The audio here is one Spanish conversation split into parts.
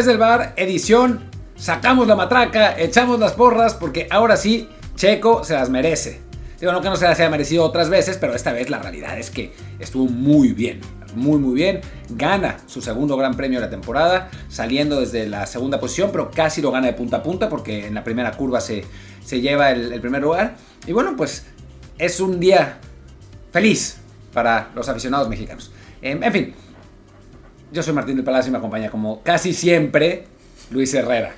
Desde el bar, edición, sacamos la matraca, echamos las porras, porque ahora sí, Checo se las merece. Digo, no que no se las haya merecido otras veces, pero esta vez la realidad es que estuvo muy bien, muy muy bien. Gana su segundo gran premio de la temporada, saliendo desde la segunda posición, pero casi lo gana de punta a punta, porque en la primera curva se, se lleva el, primer lugar. Y bueno, pues es un día feliz para los aficionados mexicanos. en fin, yo soy Martín del Palacio y me acompaña como casi siempre Luis Herrera.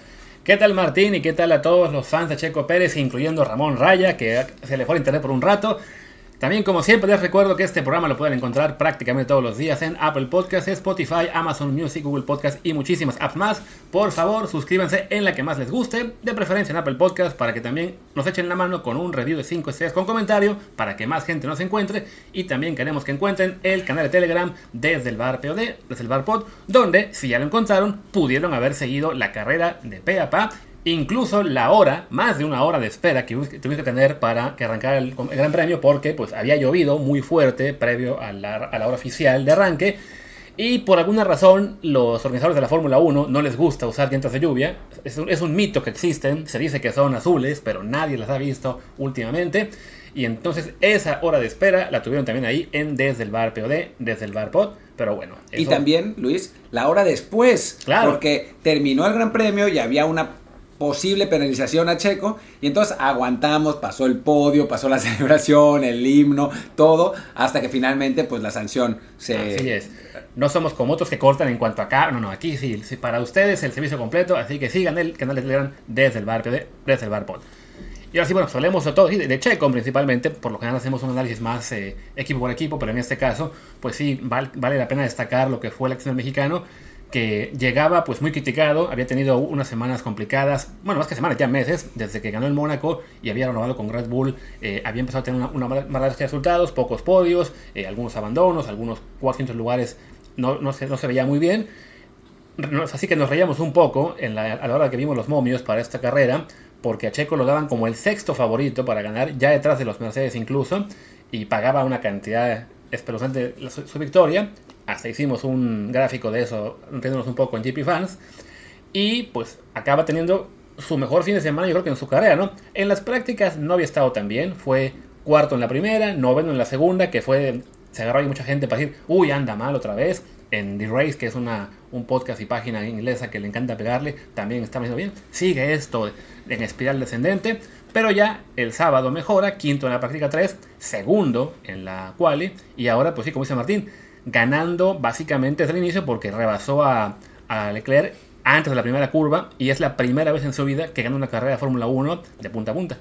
¿Qué tal Martín y qué tal a todos los fans de Checo Pérez, incluyendo Ramón Raya, que se le fue el internet por un rato? También, como siempre, les recuerdo que este programa lo pueden encontrar prácticamente todos los días en Apple Podcasts, Spotify, Amazon Music, Google Podcasts y muchísimas apps más. Por favor, suscríbanse en la que más les guste, de preferencia en Apple Podcasts, para que también nos echen la mano con un review de 5 estrellas con comentario, para que más gente nos encuentre. Y también queremos que encuentren el canal de Telegram desde el bar POD, desde el bar Pod, donde, si ya lo encontraron, pudieron haber seguido la carrera de pe a pa incluso la hora, más de una hora de espera que tuvimos que tener para que arrancara el, Gran Premio, porque pues había llovido muy fuerte previo a la, hora oficial de arranque. Y por alguna razón, los organizadores de la Fórmula 1 no les gusta usar dientes de lluvia. Es un, es un, mito que existen, se dice que son azules, pero nadie las ha visto últimamente. Y entonces esa hora de espera la tuvieron también ahí en desde el bar POD, desde el bar POD. Pero bueno. Y también, Luis, la hora después. Claro. Porque terminó el Gran Premio y había una posible penalización a Checo. Y entonces aguantamos, pasó el podio, pasó la celebración, el himno, todo, hasta que finalmente pues la sanción se... Así es. No somos como otros que cortan en cuanto acá. No, no, aquí sí, para ustedes el servicio completo. Así que sigan el canal de Telegram desde el bar, desde el bar pod. Y ahora sí, bueno, hablemos de todo, de Checo principalmente, por lo general hacemos un análisis más eh, equipo por equipo, pero en este caso, pues sí, vale la pena destacar lo que fue el acción mexicano, que llegaba pues muy criticado, había tenido unas semanas complicadas, bueno, más que semanas, ya meses, desde que ganó el Mónaco y había renovado con Red Bull, eh, había empezado a tener una, una mala de resultados, pocos podios, eh, algunos abandonos, algunos 400 lugares no, no, se, no se veía muy bien. Así que nos reíamos un poco en la, a la hora que vimos los momios para esta carrera, porque a Checo lo daban como el sexto favorito para ganar, ya detrás de los Mercedes incluso, y pagaba una cantidad espeluznante su, su victoria hasta hicimos un gráfico de eso, riéndonos un poco en GP Fans. Y pues acaba teniendo su mejor fin de semana, yo creo que en su carrera, ¿no? En las prácticas no había estado tan bien, fue cuarto en la primera, noveno en la segunda, que fue, se agarró ahí mucha gente para decir, uy, anda mal otra vez. En The Race, que es una, un podcast y página inglesa que le encanta pegarle, también está yendo bien. Sigue esto en espiral descendente, pero ya el sábado mejora, quinto en la práctica 3, segundo en la quali, y ahora, pues sí, como dice Martín, ganando básicamente desde el inicio porque rebasó a, Leclerc antes de la primera curva y es la primera vez en su vida que gana una carrera de Fórmula 1 de punta a punta.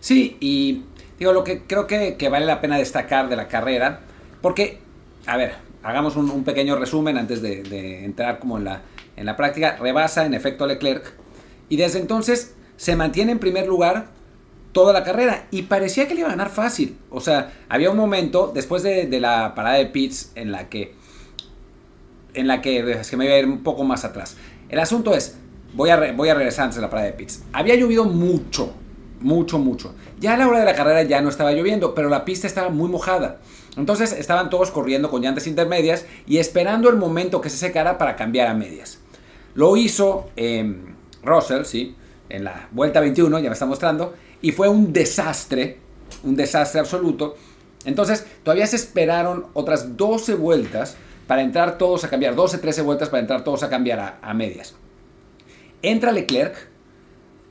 Sí, y digo, lo que creo que, vale la pena destacar de la carrera, porque, a ver, hagamos un, pequeño resumen antes de, entrar como en la, en la práctica, rebasa en efecto Leclerc y desde entonces se mantiene en primer lugar toda la carrera y parecía que le iba a ganar fácil. O sea, había un momento después de, la parada de pits en la que en la que es que me voy a ir un poco más atrás. El asunto es, voy a, voy a regresar antes de la parada de pits. Había llovido mucho, mucho, mucho. Ya a la hora de la carrera ya no estaba lloviendo, pero la pista estaba muy mojada. Entonces estaban todos corriendo con llantas intermedias y esperando el momento que se secara para cambiar a medias. Lo hizo eh, Russell, sí, en la vuelta 21, ya me está mostrando, y fue un desastre, un desastre absoluto. Entonces, todavía se esperaron otras 12 vueltas para entrar todos a cambiar, 12, 13 vueltas para entrar todos a cambiar a, medias. Entra Leclerc,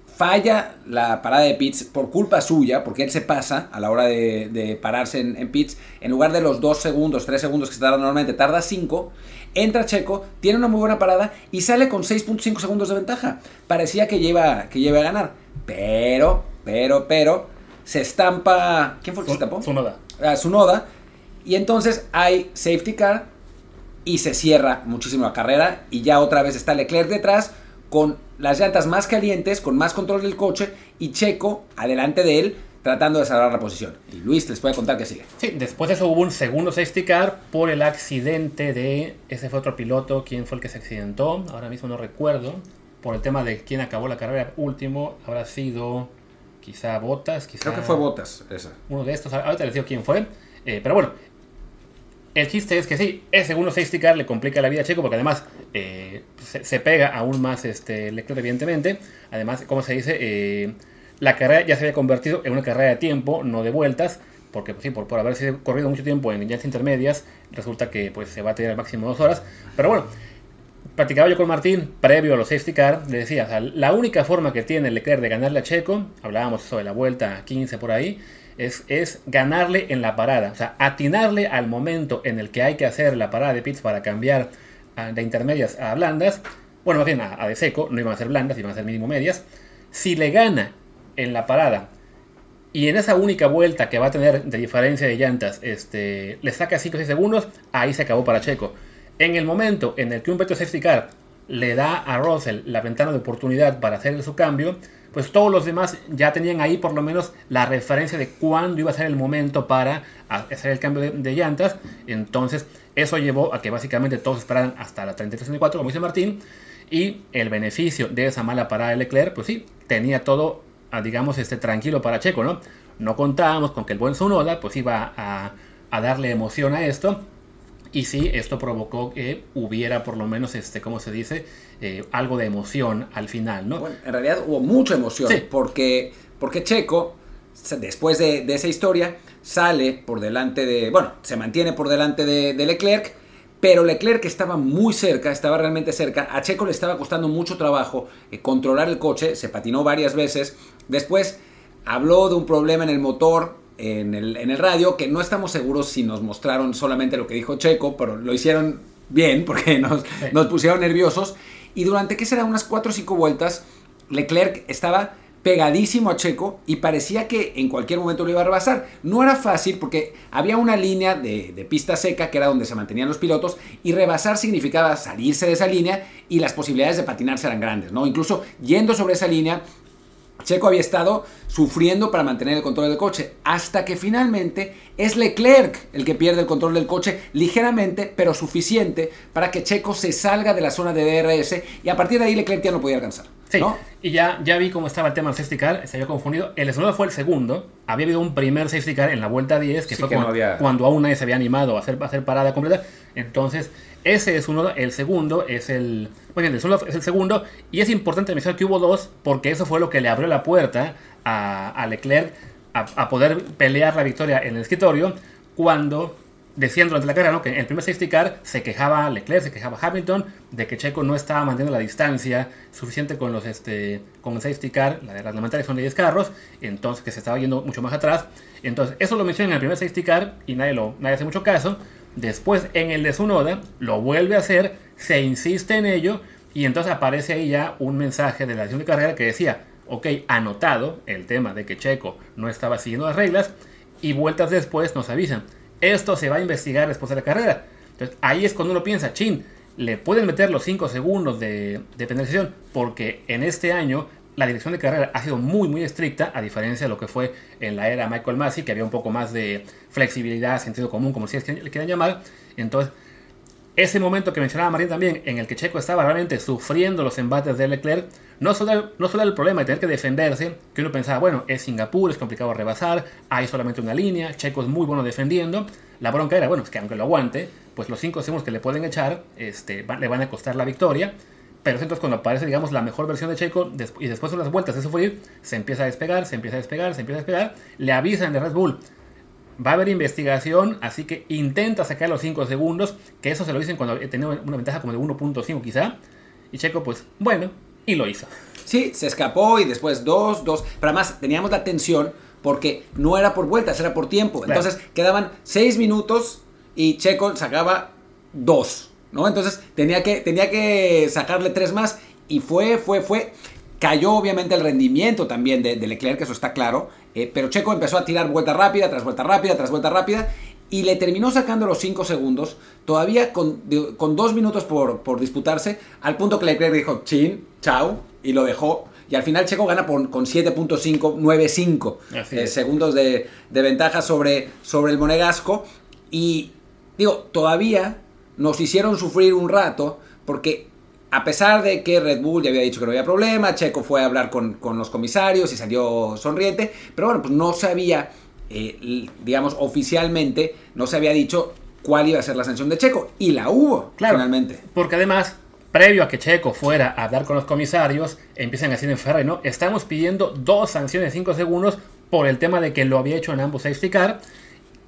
falla la parada de pits por culpa suya, porque él se pasa a la hora de, pararse en, pits, en lugar de los 2 segundos, 3 segundos que se tarda normalmente, tarda 5. Entra Checo, tiene una muy buena parada y sale con 6.5 segundos de ventaja. Parecía que lleva, que lleva a ganar, pero pero, pero, se estampa. ¿Quién fue el que se estampó? Sunoda. Ah, Sunoda. Y entonces hay safety car y se cierra muchísimo la carrera. Y ya otra vez está Leclerc detrás con las llantas más calientes, con más control del coche y Checo adelante de él tratando de salvar la posición. Y Luis les puede contar que sigue. Sí, después de eso hubo un segundo safety car por el accidente de ese fue otro piloto, quién fue el que se accidentó, ahora mismo no recuerdo, por el tema de quién acabó la carrera último, habrá sido quizá Botas, quizá... Creo que fue Botas, esa. Uno de estos, ahorita les digo quién fue, eh, pero bueno, El chiste es que sí, ese segundo safety car le complica la vida a Checo porque además eh, se, pega aún más este Leclerc evidentemente. Además, como se dice, eh, la carrera ya se había convertido en una carrera de tiempo, no de vueltas, porque pues, sí, por, por haber sido corrido mucho tiempo en llantas intermedias, resulta que pues, se va a tener al máximo dos horas. Pero bueno, platicaba yo con Martín, previo a los safety car, le decía, la única forma que tiene Leclerc de ganarle a Checo, hablábamos de la vuelta 15 por ahí, es, es, ganarle en la parada. O sea, atinarle al momento en el que hay que hacer la parada de pits para cambiar de intermedias a blandas. Bueno, más bien a, de seco, no iban a ser blandas, iban a ser mínimo medias. Si le gana en la parada y en esa única vuelta que va a tener de diferencia de llantas, este, le saca 5 o 6 segundos, ahí se acabó para Checo. En el momento en el que un Petro Safety le da a Russell la ventana de oportunidad para hacer su cambio, pues todos los demás ya tenían ahí por lo menos la referencia de cuándo iba a ser el momento para hacer el cambio de, llantas. Entonces, eso llevó a que básicamente todos esperaran hasta la 33-34, como dice Martín. Y el beneficio de esa mala parada de Leclerc, pues sí, tenía todo, ah, digamos, este, tranquilo para Checo, ¿no? No contábamos con que el buen Zunoda, pues iba a darle emoción a esto. Y sí, esto provocó que hubiera por lo menos, este, ¿cómo se dice? Eh, algo de emoción al final, ¿no? Bueno, en realidad hubo mucha emoción, porque, porque Checo, después de, esa historia, sale por delante de, bueno, se mantiene por delante de, Leclerc, pero Leclerc estaba muy cerca, estaba realmente cerca. A Checo le estaba costando mucho trabajo eh, controlar el coche, se patinó varias veces. Después habló de un problema en el motor, en el, radio, que no estamos seguros si nos mostraron solamente lo que dijo Checo, pero lo hicieron bien porque nos, nos pusieron nerviosos. Y durante, ¿qué será? Unas 4 o 5 vueltas, Leclerc estaba pegadísimo a Checo y parecía que en cualquier momento lo iba a rebasar. No era fácil porque había una línea de, de, pista seca que era donde se mantenían los pilotos y rebasar significaba salirse de esa línea y las posibilidades de patinarse eran grandes, ¿no? Incluso yendo sobre esa línea Checo había estado sufriendo para mantener el control del coche, hasta que finalmente es Leclerc el que pierde el control del coche ligeramente, pero suficiente para que Checo se salga de la zona de DRS y a partir de ahí Leclerc ya no podía alcanzar. Sí, y ya, ya vi cómo estaba el tema del safety car, se había confundido. El segundo fue el segundo, había habido un primer safety car en la vuelta 10, que fue cuando, aún nadie se había animado a hacer, a hacer parada completa. Entonces, ese es uno, el segundo es el. Bueno, el segundo es el segundo. Y es importante mencionar que hubo dos, porque eso fue lo que le abrió la puerta a, Leclerc a, poder pelear la victoria en el escritorio. Cuando decían durante la carrera ¿no? que en el primer safety car se quejaba Leclerc, se quejaba Hamilton de que Checo no estaba manteniendo la distancia suficiente con los este con el safety car, la de reglamentaria son de 10 carros, entonces que se estaba yendo mucho más atrás. Entonces, eso lo mencionan en el primer safety car y nadie lo nadie hace mucho caso. Después, en el de su noda, lo vuelve a hacer, se insiste en ello, y entonces aparece ahí ya un mensaje de la acción de carrera que decía, ok, anotado el tema de que Checo no estaba siguiendo las reglas, y vueltas después nos avisan, esto se va a investigar después de la carrera. Entonces ahí es cuando uno piensa, chin, le pueden meter los 5 segundos de, de penalización, porque en este año la dirección de carrera ha sido muy muy estricta, a diferencia de lo que fue en la era Michael Massey, que había un poco más de flexibilidad, sentido común, como si le quieran llamar. Entonces, ese momento que mencionaba Marín también, en el que Checo estaba realmente sufriendo los embates de Leclerc, no solo, no solo el problema de tener que defenderse, que uno pensaba, bueno, es Singapur, es complicado rebasar, hay solamente una línea, Checo es muy bueno defendiendo. La bronca era, bueno, es que aunque lo aguante, pues los 5 segundos que le pueden echar este, le van a costar la victoria. Pero entonces cuando aparece, digamos, la mejor versión de Checo y después de las vueltas de sufrir, se empieza a despegar, se empieza a despegar, se empieza a despegar, le avisan de Red Bull. Va a haber investigación, así que intenta sacar los 5 segundos, que eso se lo dicen cuando tenía una ventaja como de 1.5 quizá. Y Checo, pues, bueno, y lo hizo. Sí, se escapó y después 2, 2. Pero además teníamos la tensión porque no era por vueltas, era por tiempo. Entonces quedaban 6 minutos y Checo sacaba 2. ¿no? Entonces tenía que, tenía que sacarle tres más y fue, fue, fue. Cayó obviamente el rendimiento también de, Leclerc, que eso está claro, eh, pero Checo empezó a tirar vuelta rápida, tras vuelta rápida, tras vuelta rápida, y le terminó sacando los 5 segundos, todavía con, con dos minutos por, por, disputarse, al punto que Leclerc dijo, chin, chao, y lo dejó. Y al final Checo gana por, con 7.595 eh, segundos de, de, ventaja sobre, sobre el monegasco. Y digo, todavía nos hicieron sufrir un rato porque a pesar de que Red Bull ya había dicho que no había problema, Checo fue a hablar con, los comisarios y salió sonriente, pero bueno, pues no se había, eh, digamos, oficialmente, no se había dicho cuál iba a ser la sanción de Checo. Y la hubo, Claro. finalmente. Porque además, previo a que Checo fuera a hablar con los comisarios, empiezan a decir en Ferrari, ¿no? Estamos pidiendo dos sanciones de 5 segundos por el tema de que lo había hecho en ambos safety car.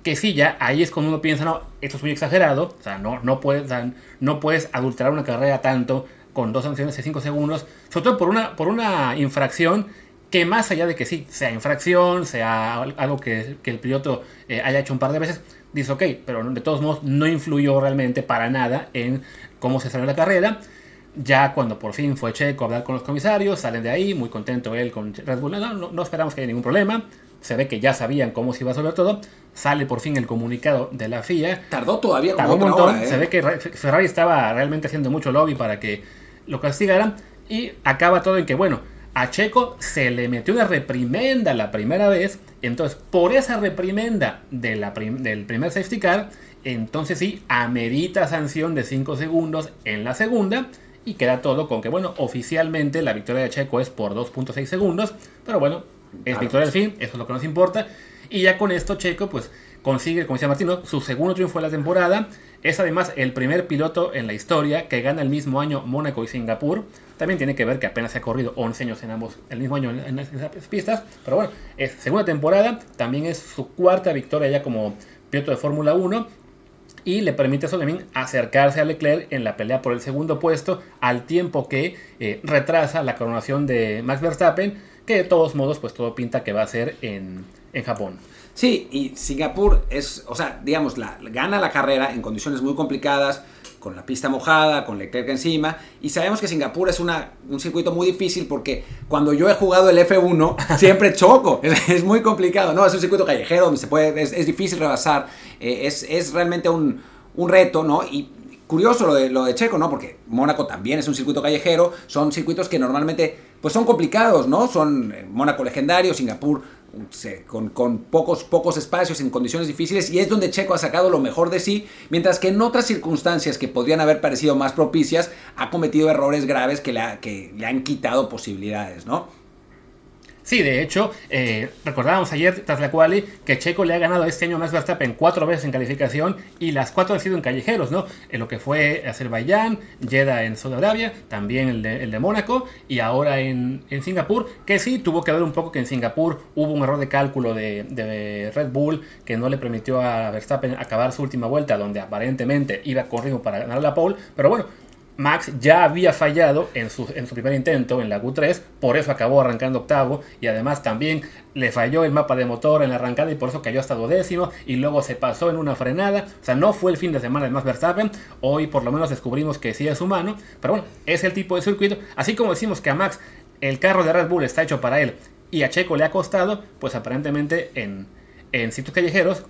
Que sí, ya ahí es cuando uno piensa, no, esto es muy exagerado. O sea, no, no, puedes, no puedes adulterar una carrera tanto con dos sanciones de 5 segundos. Sobre todo por una, por una infracción que más allá de que sí, sea infracción, sea al- algo que, que el piloto eh, haya hecho un par de veces, dice ok, pero de todos modos no influyó realmente para nada en cómo se salió la carrera. Ya cuando por fin fue Checo a hablar con los comisarios, salen de ahí, muy contento él con Red Bull. No, no, no esperamos que haya ningún problema. Se ve que ya sabían cómo se iba a resolver todo. Sale por fin el comunicado de la FIA. Tardó todavía como Tardó un montón. hora, ¿eh? Se ve que Ferrari estaba realmente haciendo mucho lobby para que lo castigaran. Y acaba todo en que, bueno, a Checo se le metió una reprimenda la primera vez. Entonces, por esa reprimenda de la prim- del primer safety car, entonces sí, amerita sanción de 5 segundos en la segunda. Y queda todo con que, bueno, oficialmente la victoria de Checo es por 2.6 segundos. Pero bueno, es victoria al fin, eso es lo que nos importa. Y ya con esto Checo, pues consigue, como decía Martino, su segundo triunfo de la temporada. Es además el primer piloto en la historia que gana el mismo año Mónaco y Singapur. También tiene que ver que apenas se ha corrido 11 años en ambos, el mismo año en, esas pistas. Pero bueno, es segunda temporada, también es su cuarta victoria ya como piloto de Fórmula 1 y le permite eso también acercarse a Leclerc en la pelea por el segundo puesto al tiempo que eh, retrasa la coronación de Max Verstappen que de todos modos pues todo pinta que va a ser en, en Japón. Sí, y Singapur es, o sea, digamos, la, gana la carrera en condiciones muy complicadas, con la pista mojada, con Leclerc encima, y sabemos que Singapur es una, un circuito muy difícil porque cuando yo he jugado el F1 siempre choco, es, es muy complicado, ¿no? Es un circuito callejero donde se puede, es, es difícil rebasar, eh, es, es realmente un, un reto, ¿no? Y curioso lo de, lo de Checo, ¿no? Porque Mónaco también es un circuito callejero, son circuitos que normalmente pues son complicados, ¿no? Son eh, Mónaco legendario, Singapur con, pocos, espacios en condiciones difíciles y es donde Checo ha sacado lo mejor de sí, mientras que en otras circunstancias que podrían haber parecido más propicias, ha cometido errores graves que le, que le han quitado posibilidades, ¿no? Sí, de hecho, eh, recordábamos ayer tras la que Checo le ha ganado este año Max Verstappen cuatro veces en calificación y las cuatro han sido en callejeros, ¿no? En lo que fue Azerbaiyán, Jeddah en Saudi Arabia, también el de, el de Mónaco y ahora en, Singapur, que sí tuvo que ver un poco que en Singapur hubo un error de cálculo de, Red Bull que no le permitió a Verstappen acabar su última vuelta donde aparentemente iba con ritmo para ganar la pole, pero bueno, Max ya había fallado en su, en su primer intento en la Q3, por eso acabó arrancando octavo y además también le falló el mapa de motor en la arrancada y por eso cayó hasta duodécimo y luego se pasó en una frenada. O sea, no fue el fin de semana de Max Verstappen, hoy por lo menos descubrimos que sí es humano, pero bueno, es el tipo de circuito. Así como decimos que a Max el carro de Red Bull está hecho para él y a Checo le ha costado, pues aparentemente en, en sitios callejeros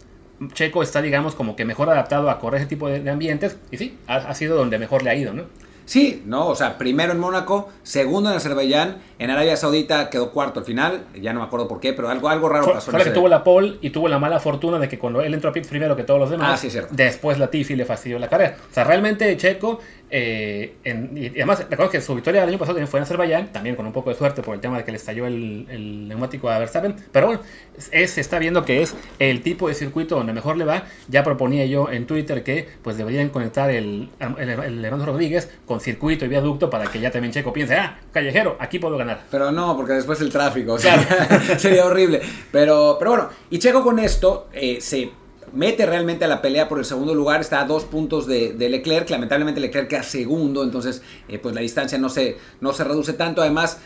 Checo está, digamos, como que mejor adaptado a correr ese tipo de, ambientes. Y sí, ha, ha, sido donde mejor le ha ido, ¿no? Sí, no, o sea, primero en Mónaco, segundo en Azerbaiyán, en Arabia Saudita quedó cuarto al final, ya no me acuerdo por qué, pero algo, algo raro fue, pasó. Fue que tuvo la pole y tuvo la mala fortuna de que cuando él entró a pit primero que todos los demás, ah, sí, después la Tiffy le fastidió la carrera. O sea, realmente Checo, eh, en, y además, recuerdo que su victoria del año pasado también fue en Azerbaiyán, también con un poco de suerte por el tema de que le estalló el, el neumático a Verstappen, pero bueno, es, se está viendo que es el tipo de circuito donde mejor le va. Ya proponía yo en Twitter que pues deberían conectar el, el, el Rodríguez con circuito y viaducto para que ya también Checo piense, ah, callejero, aquí puedo ganar. Pero no, porque después el tráfico, o sea, claro. sería horrible. Pero, pero bueno, y Checo con esto eh, se mete realmente a la pelea por el segundo lugar, está a dos puntos de, de Leclerc, lamentablemente Leclerc queda segundo, entonces eh, pues la distancia no se, no se reduce tanto, además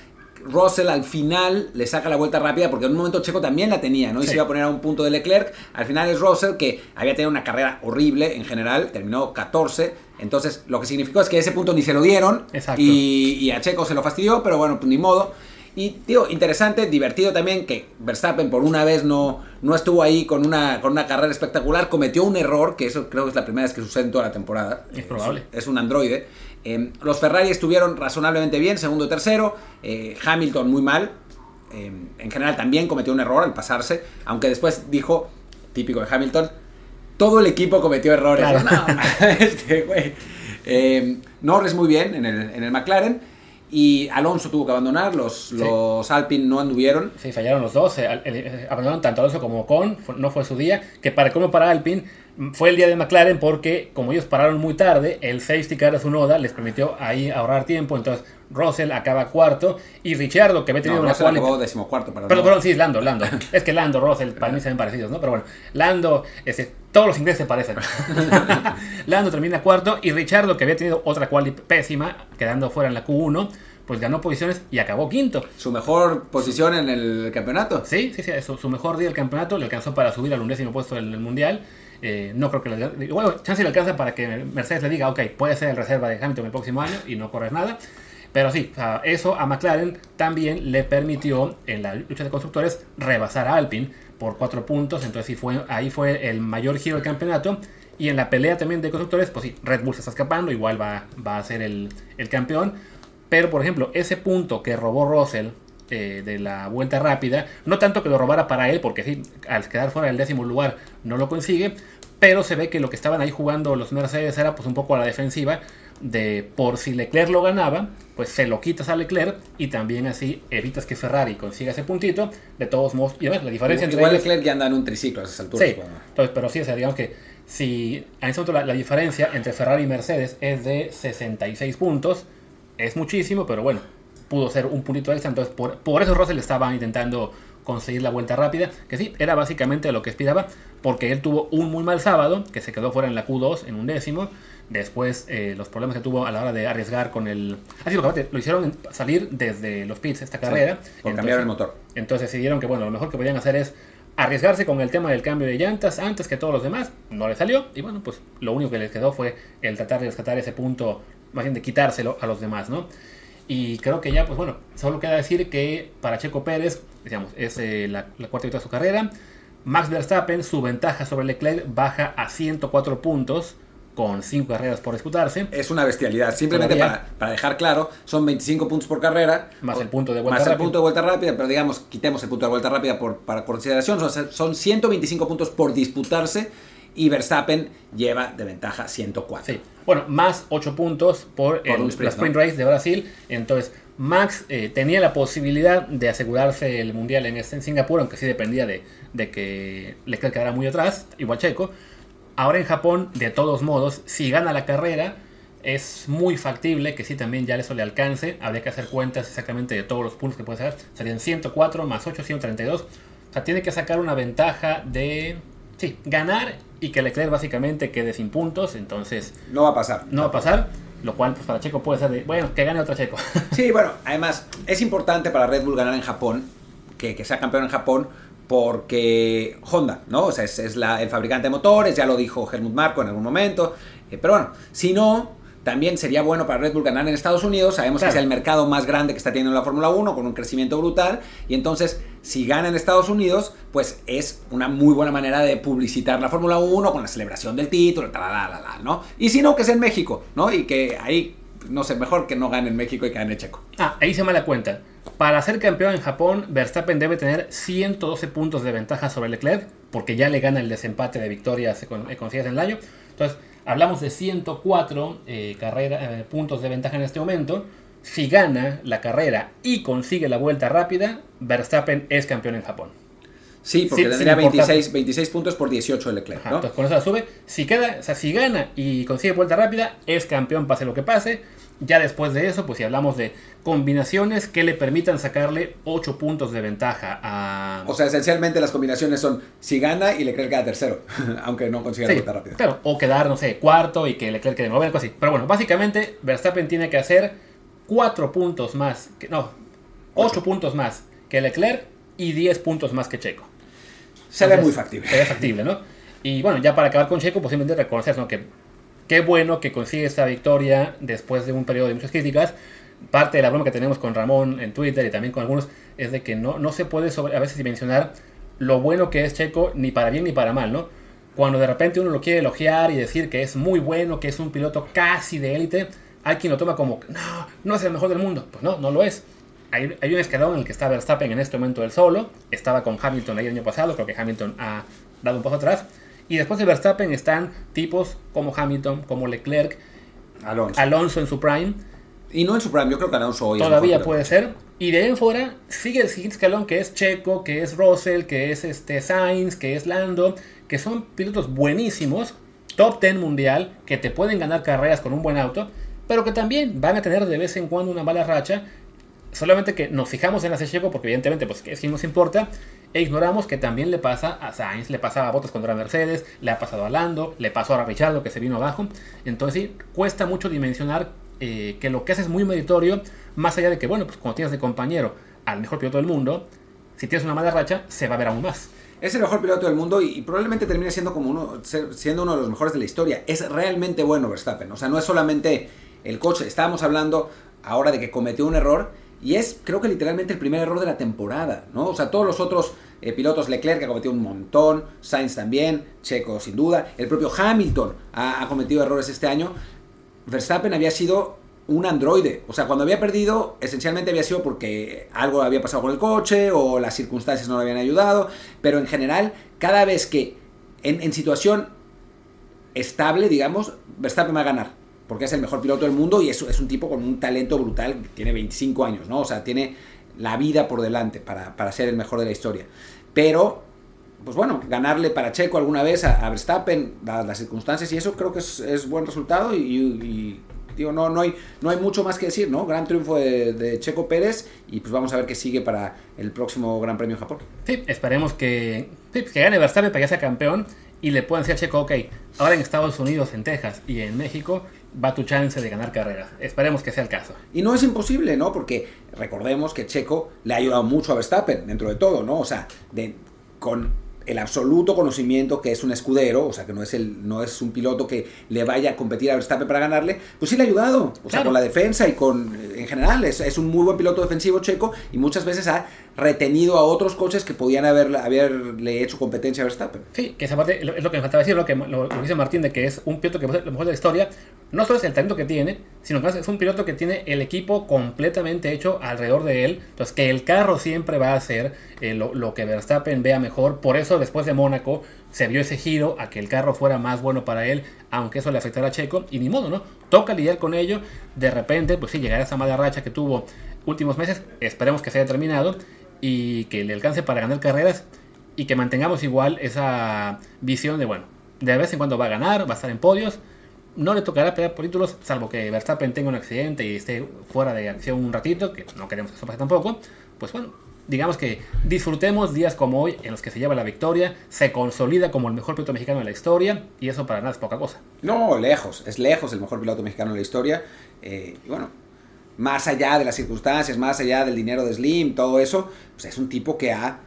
Russell al final le saca la vuelta rápida porque en un momento Checo también la tenía, ¿no? Y Sí. se iba a poner a un punto de Leclerc. Al final es Russell que había tenido una carrera horrible en general, terminó 14. Entonces lo que significó es que ese punto ni se lo dieron. Exacto. Y, y a Checo se lo fastidió, pero bueno, pues ni modo. Y digo, interesante, divertido también que Verstappen por una vez no, no estuvo ahí con una, con una carrera espectacular, cometió un error, que eso creo que es la primera vez que sucede en toda la temporada. Es probable. Es, es un androide. Eh, los Ferrari estuvieron razonablemente bien, segundo tercero. Eh, Hamilton muy mal. Eh, en general también cometió un error al pasarse, aunque después dijo, típico de Hamilton, todo el equipo cometió errores. Claro. No, este güey. Eh, Norris muy bien en el, en el McLaren. Y Alonso tuvo que abandonar, los, los Alpine no anduvieron. Sí, fallaron los dos, eh, eh, abandonaron tanto Alonso como fue- no fue su día, que para como para Alpine fue el día de McLaren porque como ellos pararon muy tarde, el safety car de su noda les permitió ahí ahorrar tiempo, entonces Russell acaba cuarto y Richardo que había tenido No, una Russell acabó decimocuarto, pero Perdón, sí, Lando, Lando. Es que Lando, Russell, para mí se ven parecidos, ¿no? Pero bueno, Lando, este, todos los ingleses se parecen. Lando termina cuarto y Richardo, que había tenido otra quali pésima, quedando fuera en la Q1, pues ganó posiciones y acabó quinto. Su mejor posición en el campeonato. Sí, sí, sí, su, su mejor día del campeonato le alcanzó para subir al undécimo puesto en el mundial. Eh, no creo que le bueno, chance le alcanza para que Mercedes le diga, ok, puede ser el reserva de Hamilton el próximo año y no correr nada. Pero sí, eso a McLaren también le permitió en la lucha de constructores rebasar a Alpine por cuatro puntos. Entonces sí fue, ahí fue el mayor giro del campeonato. Y en la pelea también de constructores, pues sí, Red Bull se está escapando, igual va, va a ser el, el campeón. Pero por ejemplo, ese punto que robó Russell eh, de la vuelta rápida, no tanto que lo robara para él, porque sí, al quedar fuera del décimo lugar no lo consigue, pero se ve que lo que estaban ahí jugando los Mercedes era pues un poco a la defensiva de por si Leclerc lo ganaba, pues se lo quitas a Leclerc y también así evitas que Ferrari consiga ese puntito. De todos modos, y además la diferencia entre Igual ellos- Leclerc ya anda en un triciclo a esas alturas. Sí, bueno. entonces, pero sí, o sea, digamos que si en ese momento la, la diferencia entre Ferrari y Mercedes es de 66 puntos, es muchísimo, pero bueno, pudo ser un puntito extra, entonces por, por eso Russell estaba intentando conseguir la vuelta rápida, que sí, era básicamente lo que aspiraba, porque él tuvo un muy mal sábado, que se quedó fuera en la Q2 en un décimo, después eh, los problemas que tuvo a la hora de arriesgar con el... Así lo, que lo hicieron salir desde los pits esta carrera. por cambiar el motor. Entonces decidieron que bueno, lo mejor que podían hacer es arriesgarse con el tema del cambio de llantas antes que todos los demás. No le salió y bueno, pues lo único que les quedó fue el tratar de rescatar ese punto, más bien de quitárselo a los demás, ¿no? Y creo que ya, pues bueno, solo queda decir que para Checo Pérez, digamos, es eh, la, la cuarta victoria de su carrera. Max Verstappen, su ventaja sobre Leclerc baja a 104 puntos con 5 carreras por disputarse. Es una bestialidad. Simplemente para, para dejar claro, son 25 puntos por carrera. Más o- el punto de vuelta Más el rápida. punto de vuelta rápida, pero digamos, quitemos el punto de vuelta rápida por, para consideración. Son, son 125 puntos por disputarse y Verstappen lleva de ventaja 104. Sí. Bueno, más 8 puntos por, el, un sprint, la sprint ¿no? race de Brasil. Entonces, Max eh, tenía la posibilidad de asegurarse el mundial en, este, en Singapur, aunque sí dependía de, de que Leclerc quedara muy atrás, igual Checo. Ahora en Japón, de todos modos, si gana la carrera, es muy factible que sí también ya eso le alcance. Habría que hacer cuentas exactamente de todos los puntos que puede sacar. Serían 104 más 8, 132. O sea, tiene que sacar una ventaja de... Sí, ganar y que Leclerc básicamente quede sin puntos. Entonces, No va a pasar. no va a pasar. Lo cual, pues para Checo puede ser de, bueno, que gane otro Checo. Sí, bueno, además es importante para Red Bull ganar en Japón, que, que sea campeón en Japón, porque Honda, ¿no? O sea, es, es la- el fabricante de motores, ya lo dijo Helmut Marko en algún momento. eh, pero bueno, si no, también sería bueno para Red Bull ganar en Estados Unidos. Sabemos Claro. que es el mercado más grande que está teniendo la Fórmula 1, con un crecimiento brutal. Y entonces, si gana en Estados Unidos, pues es una muy buena manera de publicitar la Fórmula 1 con la celebración del título, tal, la, la, ¿no? Y si no, que sea en México, ¿no? Y que ahí, no sé, mejor que no gane en México y que gane Checo. Ah, ahí se me la cuenta. Para ser campeón en Japón, Verstappen debe tener 112 puntos de ventaja sobre Leclerc, porque ya le gana el desempate de victorias eh, conseguidas en el año. Entonces, hablamos de 104 eh, carrera- eh, puntos de ventaja en este momento. Si gana la carrera y consigue la vuelta rápida, Verstappen es campeón en Japón. Sí, porque Sí, tendría sin importar. 26, 26 puntos por 18 de Leclerc, Ajá, ¿no? Entonces con eso la sube. Si queda, o sea, si gana y consigue vuelta rápida, es campeón pase lo que pase. Ya después de eso, pues si hablamos de combinaciones que le permitan sacarle 8 puntos de ventaja a. O sea, esencialmente las combinaciones son si gana y Leclerc queda tercero, aunque no consiga Sí, la vuelta rápida. claro, o quedar, no sé, cuarto y que Leclerc quede nueve, algo así. Pero bueno, básicamente Verstappen tiene que hacer 4 puntos más, que, no, 8 puntos más que Leclerc y 10 puntos más que Checo. Se ve muy factible. Se ve factible, ¿no? Y bueno, ya para acabar con Checo, posiblemente reconocer ¿no? que qué bueno que consigue esta victoria después de un periodo de muchas críticas. Parte de la broma que tenemos con Ramón en Twitter y también con algunos es de que no, no se puede sobre, a veces dimensionar lo bueno que es Checo ni para bien ni para mal, ¿no? Cuando de repente uno lo quiere elogiar y decir que es muy bueno, que es un piloto casi de élite, hay quien lo toma como, no, no es el mejor del mundo. Pues no, no lo es. Hay, hay un escalón en el que está Verstappen en este momento del solo. Estaba con Hamilton ahí el año pasado. Creo que Hamilton ha dado un paso atrás. Y después de Verstappen están tipos como Hamilton, como Leclerc, Alonso. Alonso en su prime. y no en su prime, yo creo que Alonso hoy Todavía puede ser. Y de ahí en fuera sigue el siguiente escalón que es Checo, que es Russell, que es este Sainz, que es Lando, que son pilotos buenísimos, top 10 mundial, que te pueden ganar carreras con un buen auto, pero que también van a tener de vez en cuando una mala racha. Solamente que nos fijamos en la Checo porque evidentemente pues, es quien nos importa e ignoramos que también le pasa a Sainz, le pasaba a Bottas contra Mercedes, le ha pasado a Lando, le pasó a Richardo que se vino abajo. Entonces sí, cuesta mucho dimensionar eh, que lo que hace es muy meritorio, más allá de que, bueno, pues cuando tienes de compañero al mejor piloto del mundo, si tienes una mala racha, se va a ver aún más. Es el mejor piloto del mundo y, probablemente termine siendo como uno, siendo uno de los mejores de la historia. Es realmente bueno Verstappen. O sea, no es solamente el coche. Estábamos hablando ahora de que cometió un error y es, creo que literalmente el primer error de la temporada, ¿no? O sea, todos los otros eh, pilotos, Leclerc ha cometido un montón, Sainz también, Checo sin duda, el propio Hamilton ha cometido errores este año. Verstappen había sido un androide. O sea, cuando había perdido, esencialmente había sido porque algo había pasado con el coche o las circunstancias no le habían ayudado. Pero en general, cada vez que en, situación estable, digamos, Verstappen va a ganar. Porque es el mejor piloto del mundo y es, es un tipo con un talento brutal. Tiene 25 años, ¿no? O sea, tiene la vida por delante para, ser el mejor de la historia. Pero pues bueno, ganarle para Checo alguna vez a, Verstappen, dadas las circunstancias y eso creo que es, buen resultado y, Digo, no, no, hay, no hay mucho más que decir, ¿no? Gran triunfo de, Checo Pérez y pues vamos a ver qué sigue para el próximo Gran Premio de Japón. Sí, esperemos que, que gane Verstappen para que sea campeón y le puedan decir a Checo, ok, ahora en Estados Unidos, en Texas y en México va tu chance de ganar carreras. Esperemos que sea el caso. Y no es imposible, ¿no? Porque recordemos que Checo le ha ayudado mucho a Verstappen dentro de todo, ¿no? O sea, de, con el absoluto conocimiento que es un escudero, o sea, que no es, el, no es un piloto que le vaya a competir a Verstappen para ganarle, pues sí le ha ayudado, o sea, con la defensa y con, en general, es, es, un muy buen piloto defensivo checo y muchas veces ha retenido a otros coches que podían haberle, haberle hecho competencia a Verstappen. Sí, que esa parte es lo que me faltaba decir, lo que lo, dice Martín, de que es un piloto que es lo mejor de la historia, no solo es el talento que tiene, sino que es un piloto que tiene el equipo completamente hecho alrededor de él, entonces que el carro siempre va a hacer eh, lo, lo que Verstappen vea mejor, por eso después de Mónaco se vio ese giro a que el carro fuera más bueno para él, aunque eso le afectara a Checo, y ni modo, ¿no? Toca lidiar con ello, de repente, pues sí, llegará esa mala racha que tuvo últimos meses, esperemos que se haya terminado, y que le alcance para ganar carreras, y que mantengamos igual esa visión de, bueno, de vez en cuando va a ganar, va a estar en podios, no le tocará pelear por títulos, salvo que Verstappen tenga un accidente y esté fuera de acción un ratito, que no queremos que eso pase tampoco, pues bueno, digamos que disfrutemos días como hoy en los que se lleva la victoria, se consolida como el mejor piloto mexicano de la historia y eso para nada es poca cosa. No, lejos, es lejos el mejor piloto mexicano de la historia. Eh, y bueno, más allá de las circunstancias, más allá del dinero de Slim, todo eso, pues es un tipo que ha,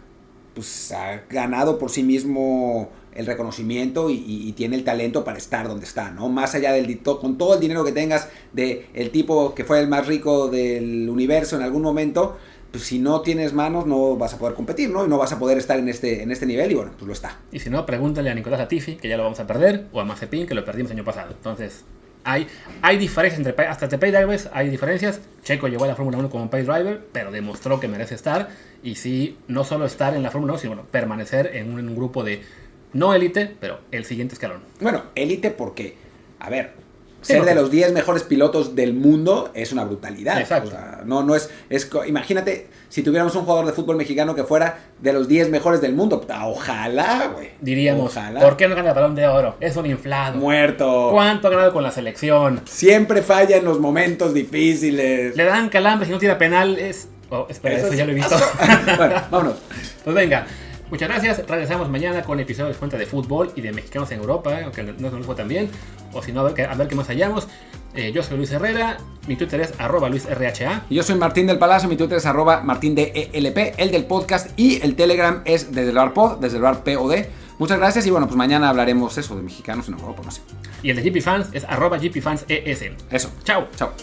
pues, ha ganado por sí mismo el reconocimiento y, tiene el talento para estar donde está, ¿no? Más allá del con todo el dinero que tengas de el tipo que fue el más rico del universo en algún momento, pues si no tienes manos no vas a poder competir, ¿no? Y no vas a poder estar en este, en este nivel y bueno, pues lo está. Y si no, pregúntale a Nicolás Latifi, que ya lo vamos a perder, o a Mazepin, que lo perdimos el año pasado. Entonces, hay, hay diferencias entre hasta pay drivers, hay diferencias. Checo llegó a la Fórmula 1 como pay driver, pero demostró que merece estar. Y sí, no solo estar en la Fórmula 1, sino permanecer en un, grupo de no élite, pero el siguiente escalón. Bueno, élite porque, a ver, ser de los 10 mejores pilotos del mundo es una brutalidad. Exacto. no, no es, es. Imagínate si tuviéramos un jugador de fútbol mexicano que fuera de los 10 mejores del mundo. Ojalá, güey. Diríamos, ¿por qué no gana el balón de oro? Es un inflado. Muerto. ¿Cuánto ha ganado con la selección? Siempre falla en los momentos difíciles. Le dan calambre si no tira penal. Es. Oh, espera, eso, ya lo he visto. bueno, vámonos. Pues venga. Muchas gracias. Regresamos mañana con episodios de cuenta de fútbol y de mexicanos en Europa, aunque no nos fue tan bien. O si no, a ver, a ver qué más hallamos. Eh, yo soy Luis Herrera, mi Twitter es arroba luisrha. Yo soy Martín del Palacio, mi Twitter es arroba martindelp, el del podcast y el Telegram es desde el bar pod, desde el bar POD. Muchas gracias y bueno, pues mañana hablaremos eso de mexicanos en Europa, no sé. Y el de GP Fans es arroba GP Fans ES. Eso. Chao. Chao.